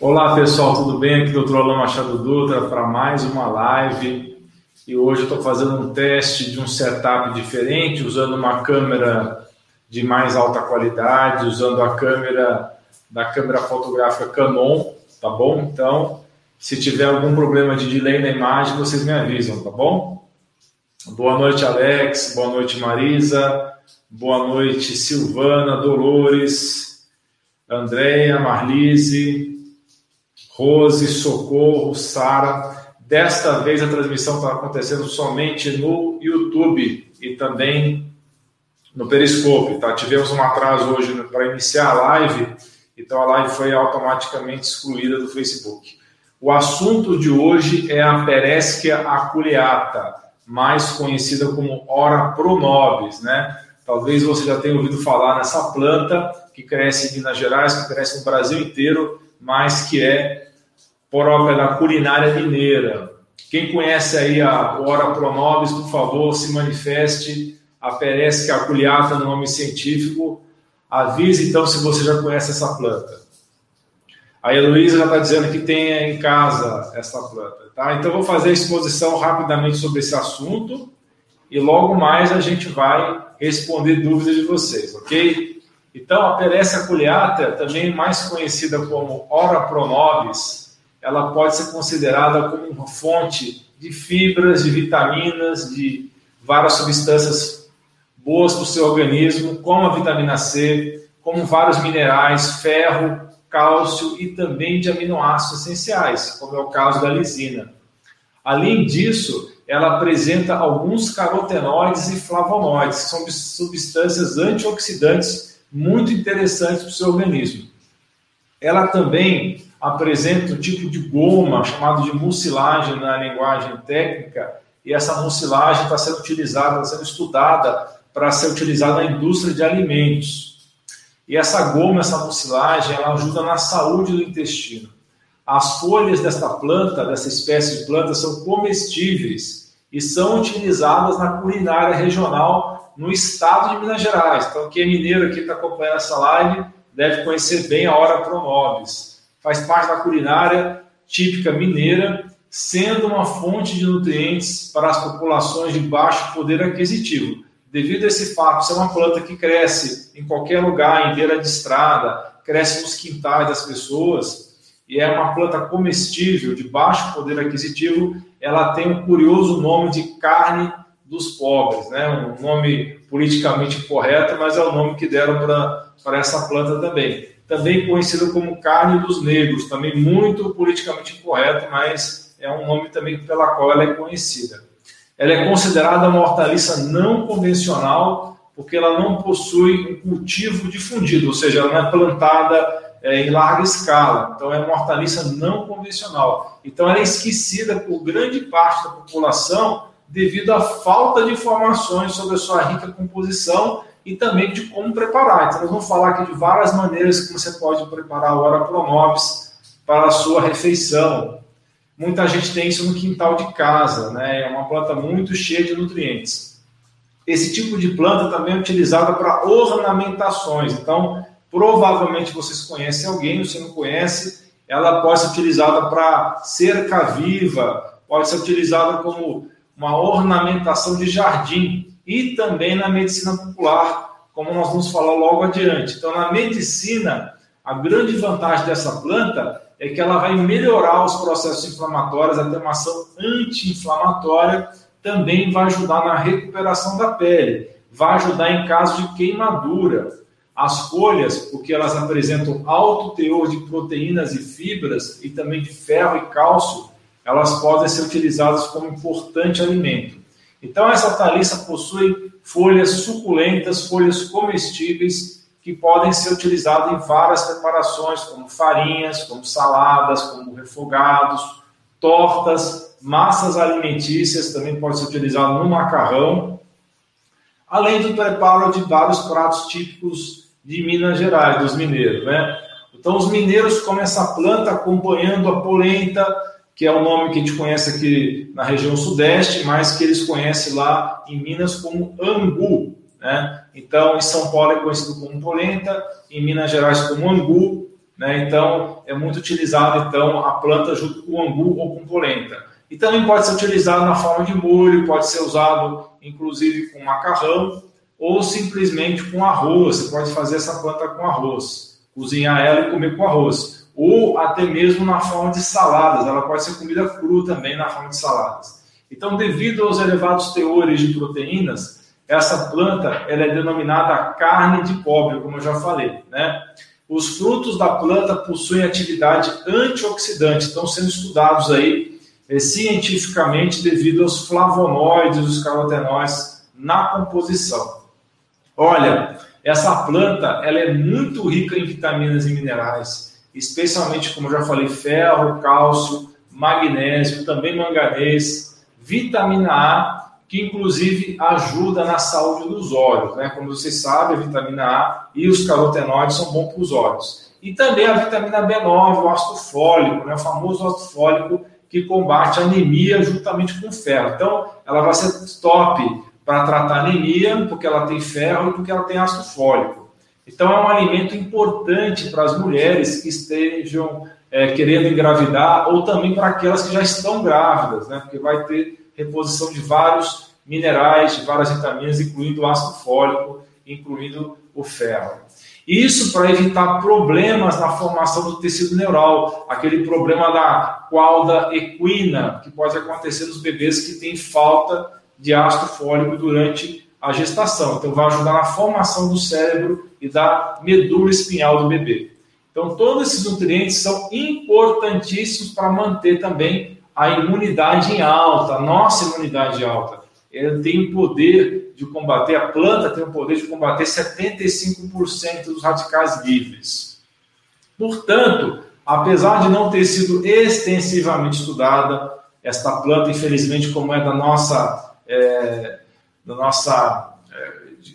Olá pessoal, tudo bem? Aqui é o Dr. Alain Machado Dutra para mais uma live. E hoje estou fazendo um teste de um setup diferente, usando uma câmera de mais alta qualidade, usando a câmera da câmera fotográfica Canon, tá bom? Então, se tiver algum problema de delay na imagem, vocês me avisam, tá bom? Boa noite, Alex. Boa noite, Marisa. Boa noite, Silvana, Dolores, Andréia, Marlise, Rose, Socorro, Sara. Desta vez a transmissão está acontecendo somente no YouTube e também no Periscope, tá? Tivemos um atraso hoje para iniciar a live, então a live foi automaticamente excluída do Facebook. O assunto de hoje é a Peresquia aculeata, mais conhecida como Ora pronobis, né? Talvez você já tenha ouvido falar nessa planta que cresce em Minas Gerais, que cresce no Brasil inteiro, mas que é própria da culinária mineira. Quem conhece aí a Ora pronobis, por favor, se manifeste aparece que a culiata no nome científico. Avise então se você já conhece essa planta. A Heloísa já está dizendo que tem em casa essa planta, tá? Então vou fazer a exposição rapidamente sobre esse assunto e logo mais a gente vai responder dúvidas de vocês, ok? Então a Perécia culiata, também mais conhecida como Ora pronobis, ela pode ser considerada como uma fonte de fibras, de vitaminas, de várias substâncias boas para o seu organismo, como a vitamina C, como vários minerais, ferro, cálcio e também de aminoácidos essenciais, como é o caso da lisina. Além disso, ela apresenta alguns carotenoides e flavonoides, que são substâncias antioxidantes muito interessantes para o seu organismo. Ela também apresenta um tipo de goma chamado de mucilagem na linguagem técnica, e essa mucilagem está sendo utilizada, está sendo estudada para ser utilizado na indústria de alimentos. E essa goma, essa mucilagem, ela ajuda na saúde do intestino. As folhas desta planta, dessa espécie de planta, são comestíveis e são utilizadas na culinária regional no estado de Minas Gerais. Então, quem é mineiro aqui está acompanhando essa live deve conhecer bem a hora pronobis. Faz parte da culinária típica mineira, sendo uma fonte de nutrientes para as populações de baixo poder aquisitivo devido a esse fato, ser uma planta que cresce em qualquer lugar, em beira de estrada, cresce nos quintais das pessoas, e é uma planta comestível, de baixo poder aquisitivo, ela tem um curioso nome de carne dos pobres, né? um nome politicamente correto, mas é o nome que deram para essa planta também. Também conhecida como carne dos negros, também muito politicamente incorreto, mas é um nome também pela qual ela é conhecida. Ela é considerada uma hortaliça não convencional porque ela não possui um cultivo difundido, ou seja, ela não é plantada é, em larga escala. Então, é uma hortaliça não convencional. Então, ela é esquecida por grande parte da população devido à falta de informações sobre a sua rica composição e também de como preparar. Então, nós vamos falar aqui de várias maneiras que você pode preparar a hora para a sua refeição. Muita gente tem isso no quintal de casa, né? É uma planta muito cheia de nutrientes. Esse tipo de planta também é utilizada para ornamentações. Então, provavelmente vocês conhecem alguém, ou se não conhece, ela pode ser utilizada para cerca viva, pode ser utilizada como uma ornamentação de jardim e também na medicina popular, como nós vamos falar logo adiante. Então, na medicina, a grande vantagem dessa planta é que ela vai melhorar os processos inflamatórios, a ter uma ação anti-inflamatória, também vai ajudar na recuperação da pele, vai ajudar em caso de queimadura. As folhas, porque elas apresentam alto teor de proteínas e fibras e também de ferro e cálcio, elas podem ser utilizadas como importante alimento. Então, essa hortaliça possui folhas suculentas, folhas comestíveis que podem ser utilizados em várias preparações, como farinhas, como saladas, como refogados, tortas, massas alimentícias, também pode ser utilizado no macarrão, além do preparo de vários pratos típicos de Minas Gerais, dos mineiros, né? Então, os mineiros comem essa planta acompanhando a polenta, que é o nome que a gente conhece aqui na região sudeste, mas que eles conhecem lá em Minas como angu, né? Então, em São Paulo é conhecido como polenta, em Minas Gerais como angu, Né? Então, é muito utilizado então a planta junto com o angu ou com polenta. E também pode ser utilizado na forma de molho, pode ser usado inclusive com macarrão ou simplesmente com arroz. Você pode fazer essa planta com arroz, cozinhar ela e comer com arroz. Ou até mesmo na forma de saladas, ela pode ser comida crua também na forma de saladas. Então, devido aos elevados teores de proteínas, essa planta ela é denominada carne de pobre, como eu já falei, né? Os frutos da planta possuem atividade antioxidante, estão sendo estudados aí é, cientificamente devido aos flavonoides, os carotenoides na composição. Olha, essa planta ela é muito rica em vitaminas e minerais, especialmente, como já falei, ferro, cálcio, magnésio, também manganês, vitamina A que inclusive ajuda na saúde dos olhos. Né? Como vocês sabem, a vitamina A e os carotenoides são bons para os olhos. E também a vitamina B9, o ácido fólico, né? o famoso ácido fólico que combate a anemia juntamente com ferro. Então, ela vai ser top para tratar anemia, porque ela tem ferro e porque ela tem ácido fólico. Então, é um alimento importante para as mulheres que estejam é, querendo engravidar ou também para aquelas que já estão grávidas, né? porque vai ter reposição de vários minerais, de várias vitaminas, incluindo o ácido fólico, incluindo o ferro. Isso para evitar problemas na formação do tecido neural, aquele problema da cauda equina, que pode acontecer nos bebês que têm falta de ácido fólico durante a gestação. Então, vai ajudar na formação do cérebro e da medula espinhal do bebê. Então, todos esses nutrientes são importantíssimos para manter também a imunidade em alta, a nossa imunidade alta. Ela tem o poder de combater, a planta tem o poder de combater 75% dos radicais livres. Portanto, apesar de não ter sido extensivamente estudada, esta planta, infelizmente, como é da nossa, é, da nossa é,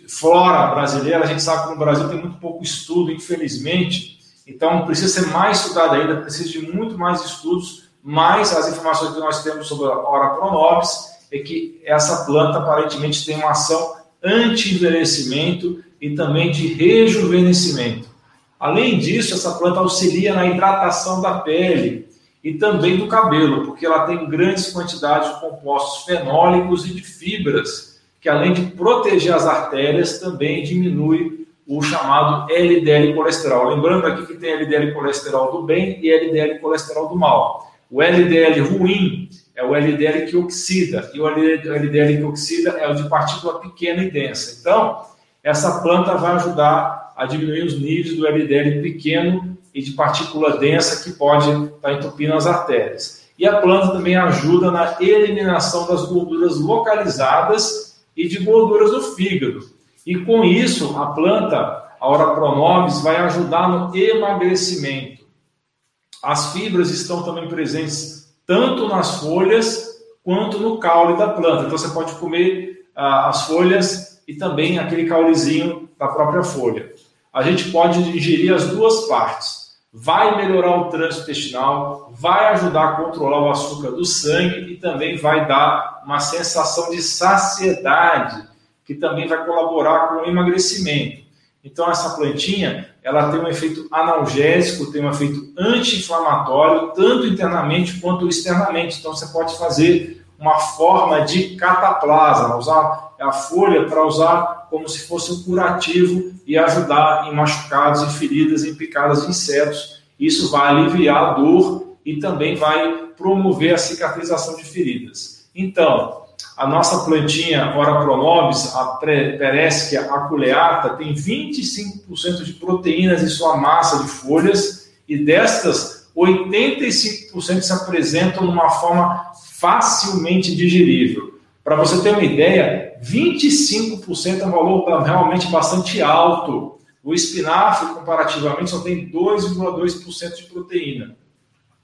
flora brasileira, a gente sabe que no Brasil tem muito pouco estudo, infelizmente, então precisa ser mais estudada ainda, precisa de muito mais estudos mas as informações que nós temos sobre a Ora Pronobis é que essa planta aparentemente tem uma ação anti-envelhecimento e também de rejuvenescimento. Além disso, essa planta auxilia na hidratação da pele e também do cabelo, porque ela tem grandes quantidades de compostos fenólicos e de fibras, que além de proteger as artérias, também diminui o chamado LDL colesterol. Lembrando aqui que tem LDL colesterol do bem e LDL colesterol do mal. O LDL ruim é o LDL que oxida, e o LDL que oxida é o de partícula pequena e densa. Então, essa planta vai ajudar a diminuir os níveis do LDL pequeno e de partícula densa que pode estar entupindo as artérias. E a planta também ajuda na eliminação das gorduras localizadas e de gorduras do fígado. E com isso, a planta, a Ora Pronobis, vai ajudar no emagrecimento. As fibras estão também presentes tanto nas folhas quanto no caule da planta. Então você pode comer ah, as folhas e também aquele caulezinho da própria folha. A gente pode ingerir as duas partes. Vai melhorar o trânsito intestinal, vai ajudar a controlar o açúcar do sangue e também vai dar uma sensação de saciedade, que também vai colaborar com o emagrecimento. Então essa plantinha, ela tem um efeito analgésico, tem um efeito anti-inflamatório, tanto internamente quanto externamente. Então você pode fazer uma forma de cataplasma, usar a folha para usar como se fosse um curativo e ajudar em machucados, em feridas, em picadas de insetos. Isso vai aliviar a dor e também vai promover a cicatrização de feridas. Então, a nossa plantinha Ora Pronobis, a Peresquia aculeata, tem 25% de proteínas em sua massa de folhas e destas, 85% se apresentam numa forma facilmente digerível. Para você ter uma ideia, 25% é um valor realmente bastante alto. O espinafre, comparativamente, só tem 2,2% de proteína.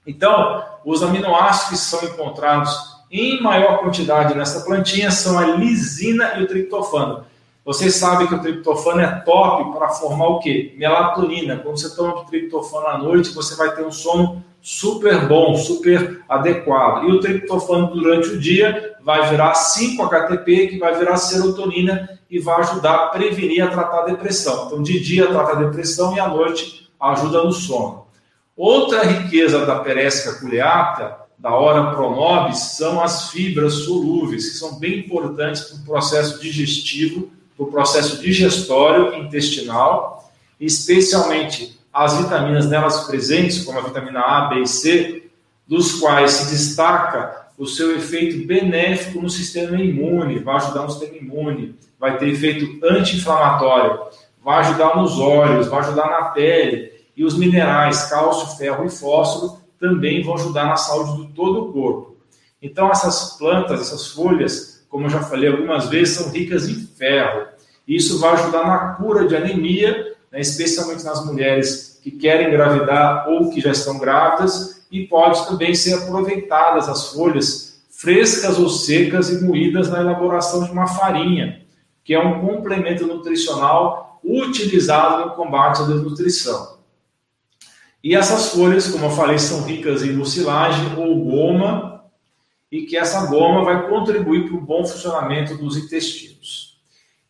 Então, os aminoácidos que são encontrados em maior quantidade nessa plantinha são a lisina e o triptofano. Vocês sabem que o triptofano é top para formar o quê? Melatonina. Quando você toma triptofano à noite, você vai ter um sono super bom, super adequado. E o triptofano durante o dia vai virar 5-HTP, que vai virar serotonina e vai ajudar a prevenir a tratar a depressão. Então, de dia trata a depressão e à noite ajuda no sono. Outra riqueza da Peresca culeata, da Ora pronobis, são as fibras solúveis, que são bem importantes para o processo digestivo, para o processo digestório intestinal, especialmente as vitaminas nelas presentes, como a vitamina A, B e C, dos quais se destaca o seu efeito benéfico no sistema imune, vai ajudar no sistema imune, vai ter efeito anti-inflamatório, vai ajudar nos olhos, vai ajudar na pele, e os minerais cálcio, ferro e fósforo também vão ajudar na saúde do todo o corpo. Então essas plantas, essas folhas, como eu já falei algumas vezes, são ricas em ferro. Isso vai ajudar na cura de anemia, né, especialmente nas mulheres que querem engravidar ou que já estão grávidas, e pode também ser aproveitadas as folhas frescas ou secas e moídas na elaboração de uma farinha, que é um complemento nutricional utilizado no combate à desnutrição. E essas folhas, como eu falei, são ricas em mucilagem ou goma, e que essa goma vai contribuir para o bom funcionamento dos intestinos.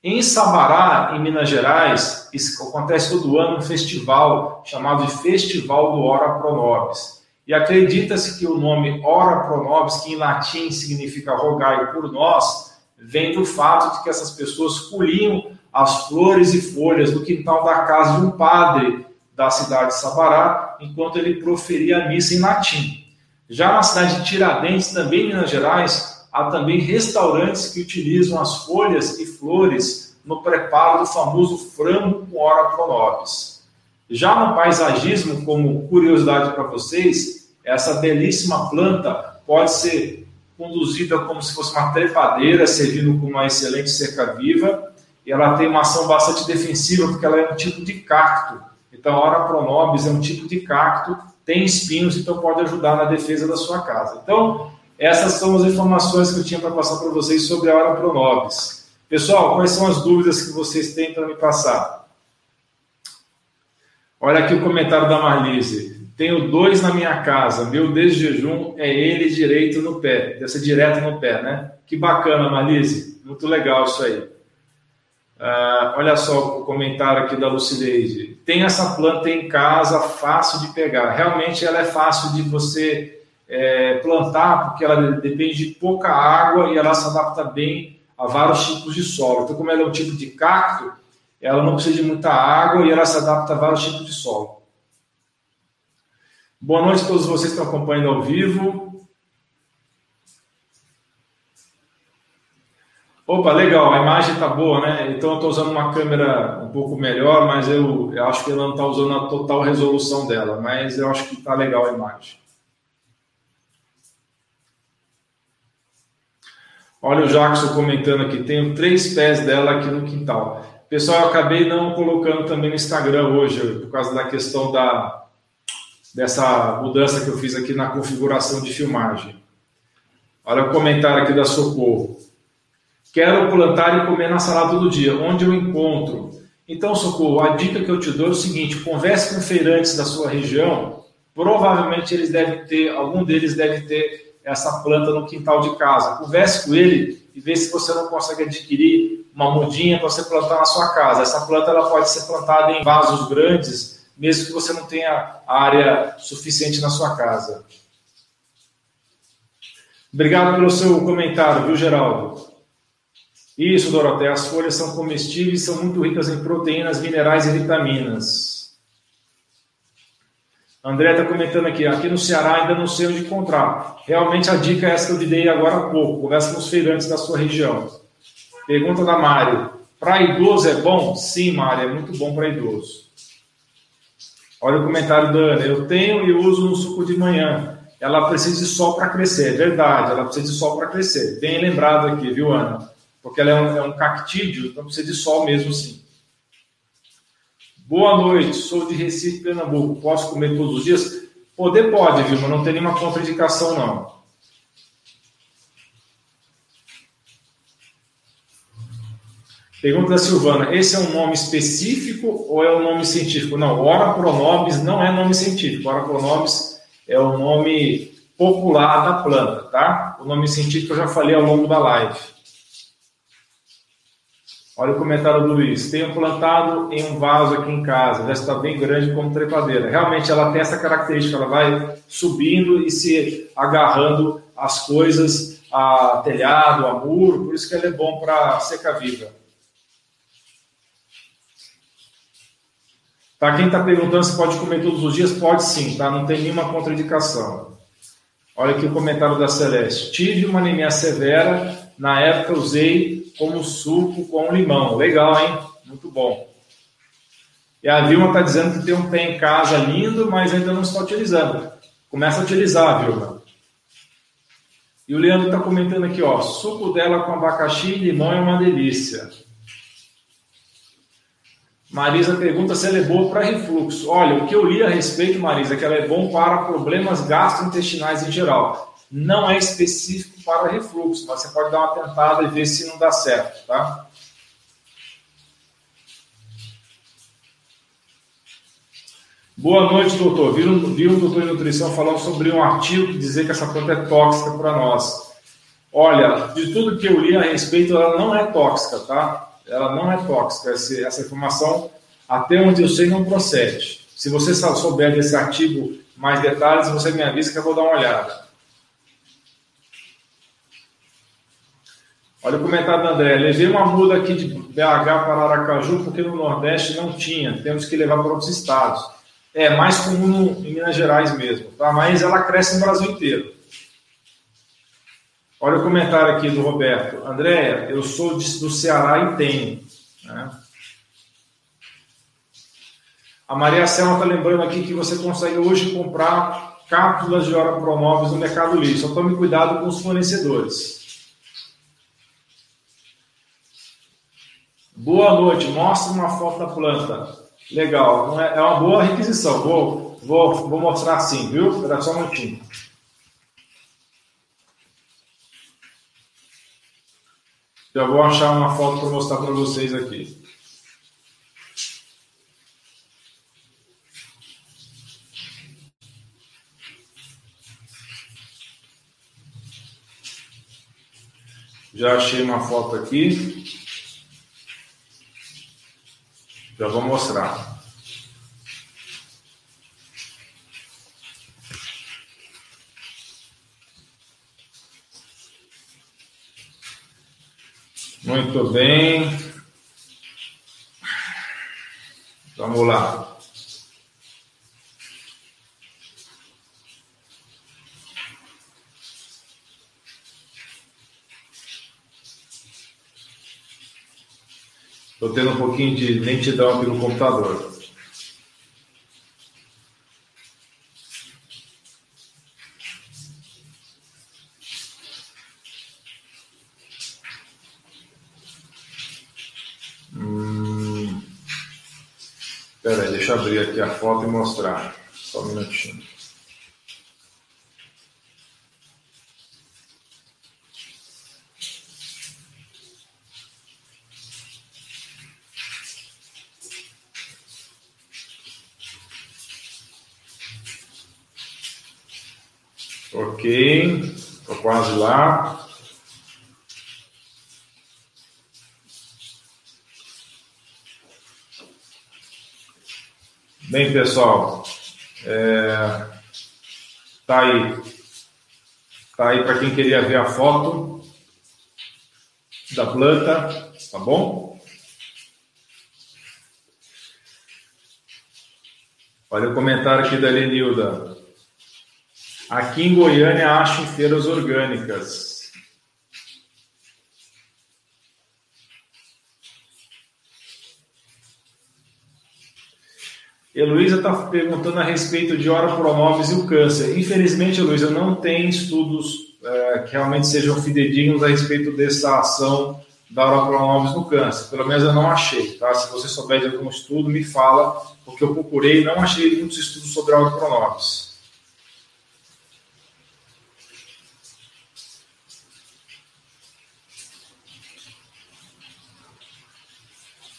Em Sabará, em Minas Gerais, acontece todo ano um festival chamado de Festival do Ora Pro Nobis. E acredita-se que o nome Ora Pro Nobis, que em latim significa rogai por nós, vem do fato de que essas pessoas colhiam as flores e folhas do quintal da casa de um padre da cidade de Sabará, enquanto ele proferia a missa em latim. Já na cidade de Tiradentes, também em Minas Gerais, há também restaurantes que utilizam as folhas e flores no preparo do famoso frango com ora pro nobis. Já no paisagismo, como curiosidade para vocês, essa belíssima planta pode ser conduzida como se fosse uma trepadeira, servindo com uma excelente cerca viva, e ela tem uma ação bastante defensiva, porque ela é um tipo de cacto, então, a Ora pronobis é um tipo de cacto, tem espinhos, então pode ajudar na defesa da sua casa. Então, essas são as informações que eu tinha para passar para vocês sobre a Ora pronobis. Pessoal, quais são as dúvidas que vocês têm para me passar? Olha aqui o comentário da Marlise. Tenho dois na minha casa. Meu desjejum é ele direito no pé. Deve ser direto no pé, né? Que bacana, Marlise. Muito legal isso aí. Uh, olha só o comentário aqui da Lucileide. Tem essa planta em casa, fácil de pegar. Realmente ela é fácil de você é, plantar, porque ela depende de pouca água e ela se adapta bem a vários tipos de solo. Então, como ela é um tipo de cacto, ela não precisa de muita água e ela se adapta a vários tipos de solo. Boa noite a todos vocês que estão acompanhando ao vivo. Opa, legal, a imagem está boa, né? Então eu estou usando uma câmera um pouco melhor, mas eu, eu acho que ela não está usando a total resolução dela, mas eu acho que está legal a imagem. Olha o Jackson comentando aqui, tenho três pés dela aqui no quintal. Pessoal, eu acabei não colocando também no Instagram hoje, por causa da questão da, dessa mudança que eu fiz aqui na configuração de filmagem. Olha o comentário aqui da Socorro. Quero plantar e comer na salada todo dia. Onde eu encontro? Então, Socorro, a dica que eu te dou é o seguinte: converse com feirantes da sua região. Provavelmente eles devem ter, algum deles deve ter essa planta no quintal de casa. Converse com ele e vê se você não consegue adquirir uma mudinha para você plantar na sua casa. Essa planta ela pode ser plantada em vasos grandes, mesmo que você não tenha área suficiente na sua casa. Obrigado pelo seu comentário, viu, Geraldo? Isso, Doroteia, as folhas são comestíveis, são muito ricas em proteínas, minerais e vitaminas. André está comentando aqui, aqui no Ceará ainda não sei onde encontrar. Realmente a dica é essa que eu lhe dei agora há pouco. Conversa com os feirantes da sua região. Pergunta da Mário. Para idoso é bom? Sim, Mário, é muito bom para idoso. Olha o comentário da Ana. Eu tenho e uso no suco de manhã. Ela precisa de sol para crescer. É verdade, ela precisa de sol para crescer. Bem lembrado aqui, viu, Ana? porque ela é um, é um cactídeo, então precisa de sol mesmo sim. Boa noite, sou de Recife, Pernambuco. Posso comer todos os dias? Poder pode, viu, mas não tem nenhuma contraindicação, não. Pergunta da Silvana: esse é um nome específico ou é um nome científico? Não, Ora pronobis não é nome científico. Ora pronobis é o nome popular da planta, tá? O nome científico eu já falei ao longo da live. Olha o comentário do Luiz. Tenho plantado em um vaso aqui em casa, já está bem grande como trepadeira. Realmente ela tem essa característica, ela vai subindo e se agarrando às coisas, a telhado, a muro, por isso que ela é bom para seca viva. Tá, quem está perguntando se pode comer todos os dias, pode sim, tá? Não tem nenhuma contraindicação. Olha aqui o comentário da Celeste. Tive uma anemia severa, na época usei como suco com limão. Legal, hein? Muito bom. E a Vilma está dizendo que tem um pé em casa lindo, mas ainda não está utilizando. Começa a utilizar, Vilma. E o Leandro está comentando aqui, ó, suco dela com abacaxi e limão é uma delícia. Marisa pergunta se ela é boa para refluxo. Olha, o que eu li a respeito, Marisa, é que ela é bom para problemas gastrointestinais em geral. Não é específico para refluxo, mas você pode dar uma tentada e ver se não dá certo, tá? Boa noite, doutor. Vi um, vi um doutor em nutrição falando sobre um artigo que dizia que essa planta é tóxica para nós. Olha, de tudo que eu li a respeito, ela não é tóxica, tá? ela não é tóxica. Essa informação, até onde eu sei, não procede. Se você souber desse artigo mais detalhes, você me avisa que eu vou dar uma olhada. Olha o comentário da André. Levei uma muda aqui de BH para Aracaju porque no Nordeste não tinha. Temos que levar para outros estados. É mais comum em Minas Gerais mesmo, tá? Mas ela cresce no Brasil inteiro. Olha o comentário aqui do Roberto. Andréia, eu sou do Ceará e tenho. Né? A Maria Selma está lembrando aqui que você consegue hoje comprar cápsulas de hora promóveis no Mercado Livre. Só tome cuidado com os fornecedores. Boa noite. Mostra uma foto da planta. Legal. É, é uma boa requisição. Vou, vou, vou mostrar assim, viu? Espera só um minutinho. Já vou achar uma foto para mostrar para vocês aqui. Já achei uma foto aqui. Já vou mostrar. Muito bem. Vamos lá. Tendo um pouquinho de lentidão aqui no computador. Deixa eu abrir aqui a foto e mostrar. Só um minutinho. Ok, estou quase lá. Bem, pessoal, é, tá aí, tá aí para quem queria ver a foto da planta, tá bom? Olha o comentário aqui da Lenilda. Aqui em Goiânia acho em feiras orgânicas. Heloísa está perguntando a respeito de hora promóveis e o câncer. Infelizmente, Heloísa, não tem estudos é, que realmente sejam fidedignos a respeito dessa ação da hora promóveis no câncer. Pelo menos eu não achei, tá? Se você souber de algum estudo, me fala, porque eu procurei e não achei muitos estudos sobre a hora promóveis.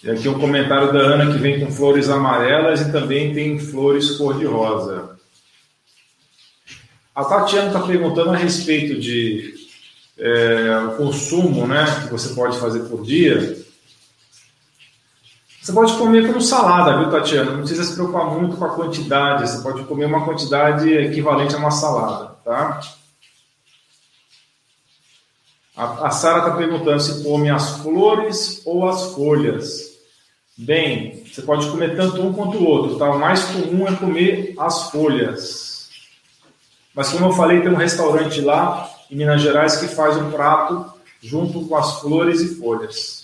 E aqui um comentário da Ana que vem com flores amarelas e também tem flores cor-de-rosa. A Tatiana está perguntando a respeito de é, o consumo né, que você pode fazer por dia. Você pode comer como salada, viu, Tatiana? Não precisa se preocupar muito com a quantidade. Você pode comer uma quantidade equivalente a uma salada, tá? A, a Sara está perguntando se come as flores ou as folhas. Bem, você pode comer tanto um quanto o outro, tá? O mais comum é comer as folhas. Mas como eu falei, tem um restaurante lá em Minas Gerais que faz um prato junto com as flores e folhas.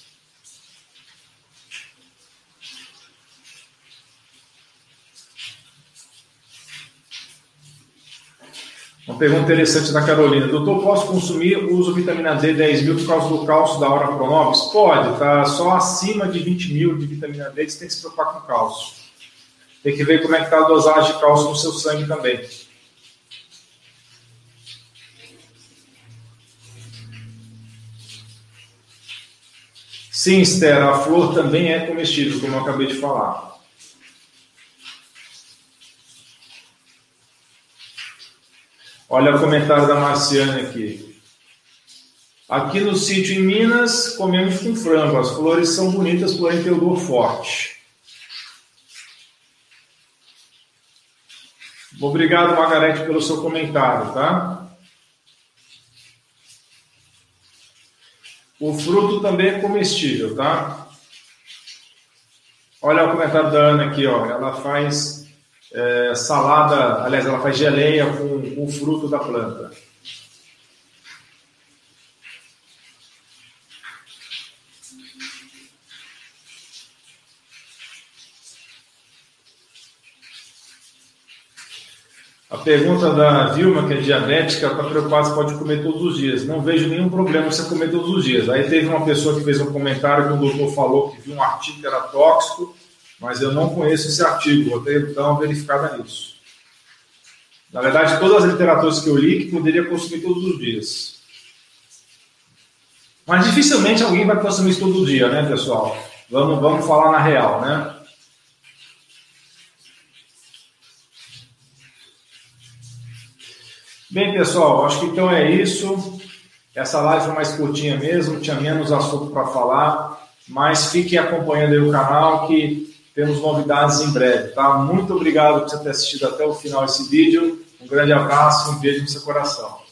Uma pergunta interessante da Carolina. Doutor, posso consumir, uso vitamina D 10 mil por causa do cálcio da hora Pronovis? Pode, tá? Só acima de 20 mil de vitamina D você tem que se preocupar com cálcio. Tem que ver como é que está a dosagem de cálcio no seu sangue também. Sim, Esther, a flor também é comestível, como eu acabei de falar. Olha o comentário da Marciane aqui. Aqui no sítio em Minas, comemos com frango. As flores são bonitas, porém tem odor forte. Obrigado, Margarete, pelo seu comentário, tá? O fruto também é comestível, tá? Olha o comentário da Ana aqui, ó. Ela faz é, salada, aliás, ela faz geleia com, com o fruto da planta. A pergunta da Vilma, que é diabética, está preocupada se pode comer todos os dias. Não vejo nenhum problema você comer todos os dias. Aí teve uma pessoa que fez um comentário que o doutor falou que viu um artigo que era tóxico mas eu não conheço esse artigo, vou ter então verificada nisso. Na verdade, todas as literaturas que eu li que poderia consumir todos os dias. Mas dificilmente alguém vai consumir isso todo dia, né, pessoal? Vamos, vamos falar na real, né? Bem, pessoal, acho que então é isso. Essa live foi mais curtinha mesmo, tinha menos assunto para falar, mas fiquem acompanhando aí o canal que temos novidades em breve, tá? Muito obrigado por você ter assistido até o final esse vídeo. Um grande abraço, um beijo no seu coração.